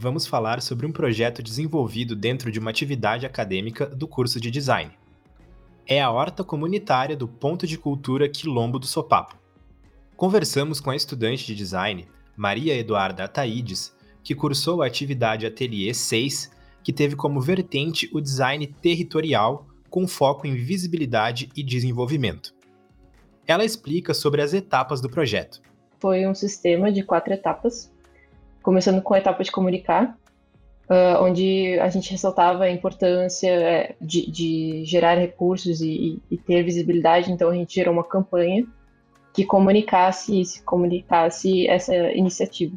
vamos falar sobre um projeto desenvolvido dentro de uma atividade acadêmica do curso de design. É a horta comunitária do Ponto de Cultura Quilombo do Sopapo. Conversamos com a estudante de design, Maria Eduarda Ataídes, que cursou a atividade Ateliê 6, que teve como vertente o design territorial com foco em visibilidade e desenvolvimento. Ela explica sobre as etapas do projeto. Foi um sistema de quatro etapas começando com a etapa de comunicar, uh, onde a gente ressaltava a importância é, de, de, gerar recursos e, e, ter visibilidade. Então a gente gerou uma campanha que comunicasse se comunicasse essa iniciativa.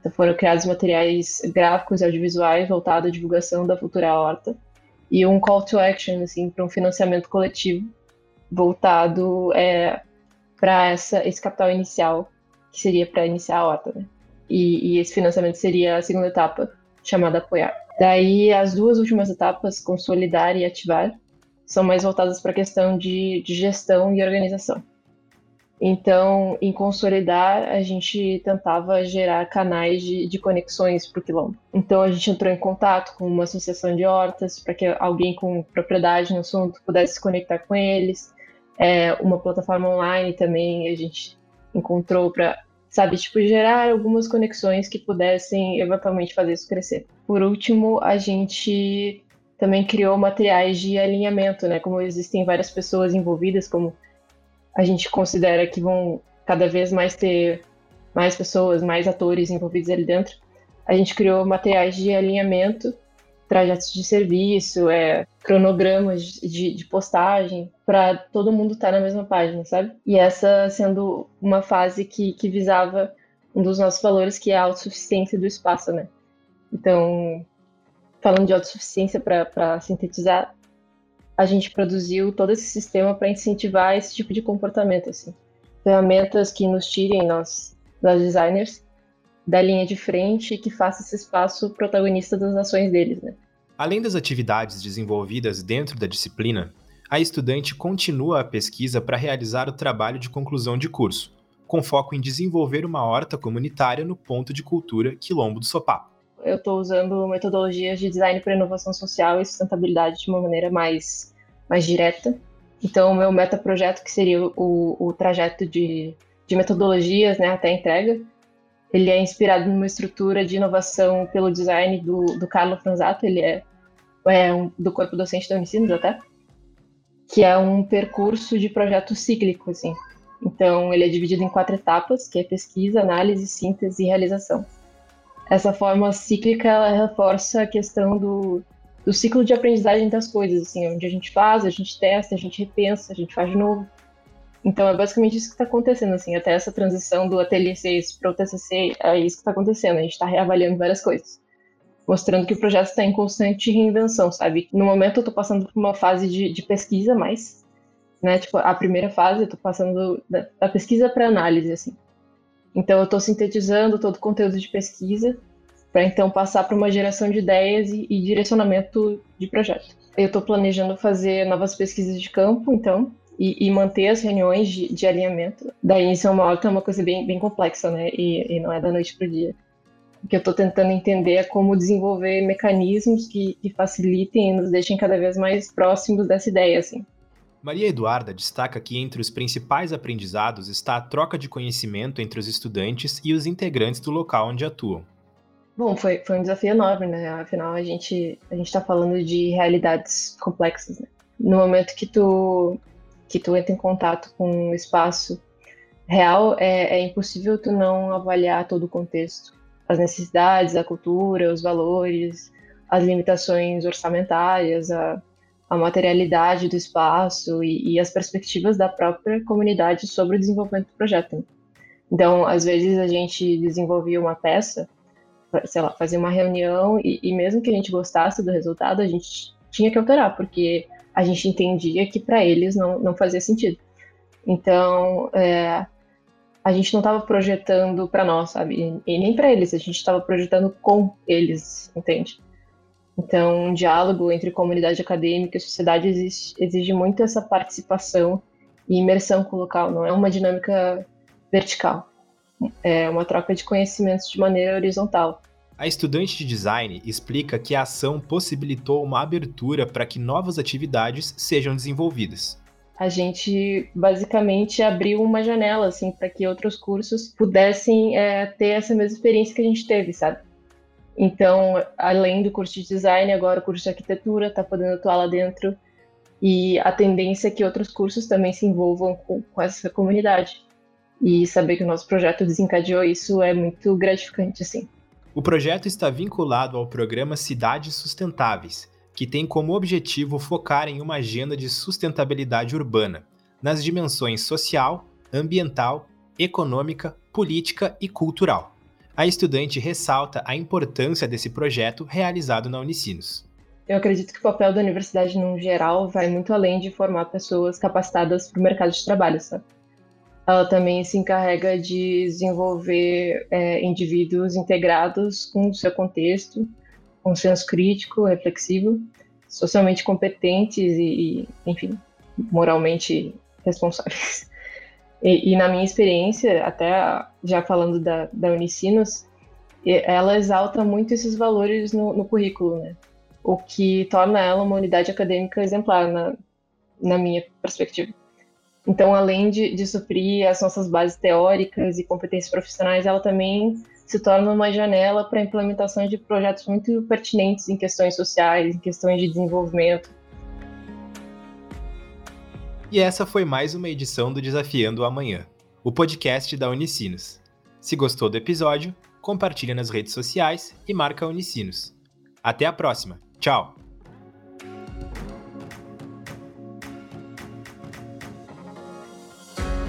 Então foram criados materiais gráficos e audiovisuais voltados à divulgação da cultura horta e um call to action assim para um financiamento coletivo voltado é, para esse capital inicial que seria para iniciar a horta. Né? E, e esse financiamento seria a segunda etapa, chamada apoiar. Daí, as duas últimas etapas, consolidar e ativar, são mais voltadas para a questão de, de, gestão e organização. Então, em consolidar, a gente tentava gerar canais de, de conexões para o quilombo. Então, a gente entrou em contato com uma associação de hortas para que alguém com propriedade no assunto pudesse se conectar com eles. É, uma plataforma online também a gente encontrou para sabe? Tipo, gerar algumas conexões que pudessem eventualmente fazer isso crescer. Por último, a gente também criou materiais de alinhamento, né? Como existem várias pessoas envolvidas, como a gente considera que vão cada vez mais ter mais pessoas, mais atores envolvidos ali dentro, a gente criou materiais de alinhamento trajetos de serviço, é, cronogramas de, de postagem, para todo mundo estar tá na mesma página, sabe? E essa sendo uma fase que, que visava um dos nossos valores, que é a autossuficiência do espaço, né? Então, falando de autossuficiência, para sintetizar, a gente produziu todo esse sistema para incentivar esse tipo de comportamento, assim. Ferramentas que nos tirem, nós, nós designers, da linha de frente e que faça esse espaço protagonista das ações deles, né? Além das atividades desenvolvidas dentro da disciplina, a estudante continua a pesquisa para realizar o trabalho de conclusão de curso, com foco em desenvolver uma horta comunitária no ponto de cultura Quilombo do Sopá. Eu estou usando metodologias de design para inovação social e sustentabilidade de uma maneira mais, mais direta. Então, o meu metaprojeto, que seria o, o trajeto de, de metodologias né, até a entrega, ele é inspirado numa estrutura de inovação pelo design do, do Carlo Franzato, ele é, é do corpo docente da Unicinos até, que é um percurso de projeto cíclico, assim. Então, ele é dividido em quatro etapas, que é pesquisa, análise, síntese e realização. Essa forma cíclica, ela reforça a questão do, do ciclo de aprendizagem das coisas, assim, onde a gente faz, a gente testa, a gente repensa, a gente faz de novo. Então é basicamente isso que está acontecendo, assim, até essa transição do ateliê 6 para o TCC, é isso que está acontecendo, a gente está reavaliando várias coisas, mostrando que o projeto está em constante reinvenção, sabe? No momento eu estou passando por uma fase de, de pesquisa mais, né, tipo, a primeira fase eu estou passando da, da pesquisa para análise, assim. Então eu estou sintetizando todo o conteúdo de pesquisa para então passar para uma geração de ideias e, e direcionamento de projeto. Eu estou planejando fazer novas pesquisas de campo, então, e, e, manter as reuniões de, de alinhamento. Daí em São Paulo é uma coisa bem, bem complexa, né? E, e não é da noite para o dia. O que eu estou tentando entender é como desenvolver mecanismos que, que facilitem e nos deixem cada vez mais próximos dessa ideia, assim. Maria Eduarda destaca que entre os principais aprendizados está a troca de conhecimento entre os estudantes e os integrantes do local onde atuam. Bom, foi, foi um desafio enorme, né? Afinal, a gente a está falando de realidades complexas, né? No momento que tu que tu entra em contato com o espaço real, é, é impossível tu não avaliar todo o contexto. As necessidades, a cultura, os valores, as limitações orçamentárias, a, a materialidade do espaço e, e, as perspectivas da própria comunidade sobre o desenvolvimento do projeto. Então, às vezes a gente desenvolvia uma peça, sei lá, fazia uma reunião e, e mesmo que a gente gostasse do resultado, a gente tinha que alterar, porque a gente entendia que para eles não, não fazia sentido. Então, é, a gente não estava projetando para nós, sabe? E, nem para eles, a gente estava projetando com eles, entende? Então, um diálogo entre comunidade acadêmica e sociedade exige, exige muito essa participação e imersão com o local, não é uma dinâmica vertical, é uma troca de conhecimentos de maneira horizontal. A estudante de design explica que a ação possibilitou uma abertura para que novas atividades sejam desenvolvidas. A gente basicamente abriu uma janela assim para que outros cursos pudessem é, ter essa mesma experiência que a gente teve, sabe? Então, além do curso de design, agora o curso de arquitetura está podendo atuar lá dentro. E a tendência é que outros cursos também se envolvam com, com essa comunidade. E saber que o nosso projeto desencadeou isso é muito gratificante, assim. O projeto está vinculado ao programa Cidades Sustentáveis, que tem como objetivo focar em uma agenda de sustentabilidade urbana, nas dimensões social, ambiental, econômica, política e cultural a estudante ressalta a importância desse projeto realizado na Unicinos. Eu acredito que o papel da universidade, no geral, vai muito além de formar pessoas capacitadas para o mercado de trabalho, sabe? Ela também se encarrega de desenvolver é, indivíduos integrados com o seu contexto, com senso crítico, reflexivo, socialmente competentes e, e enfim, moralmente responsáveis. E, e, na minha experiência, até já falando da, da Unicinos, ela exalta muito esses valores no, no currículo, né? O que torna ela uma unidade acadêmica exemplar, na, na minha perspectiva. Então, além de, de suprir as nossas bases teóricas e competências profissionais, ela também se torna uma janela para a implementação de projetos muito pertinentes em questões sociais, em questões de desenvolvimento, e essa foi mais uma edição do Desafiando o Amanhã, o podcast da Unicinos. Se gostou do episódio, compartilha nas redes sociais e marca Unicinos. Até a próxima. Tchau!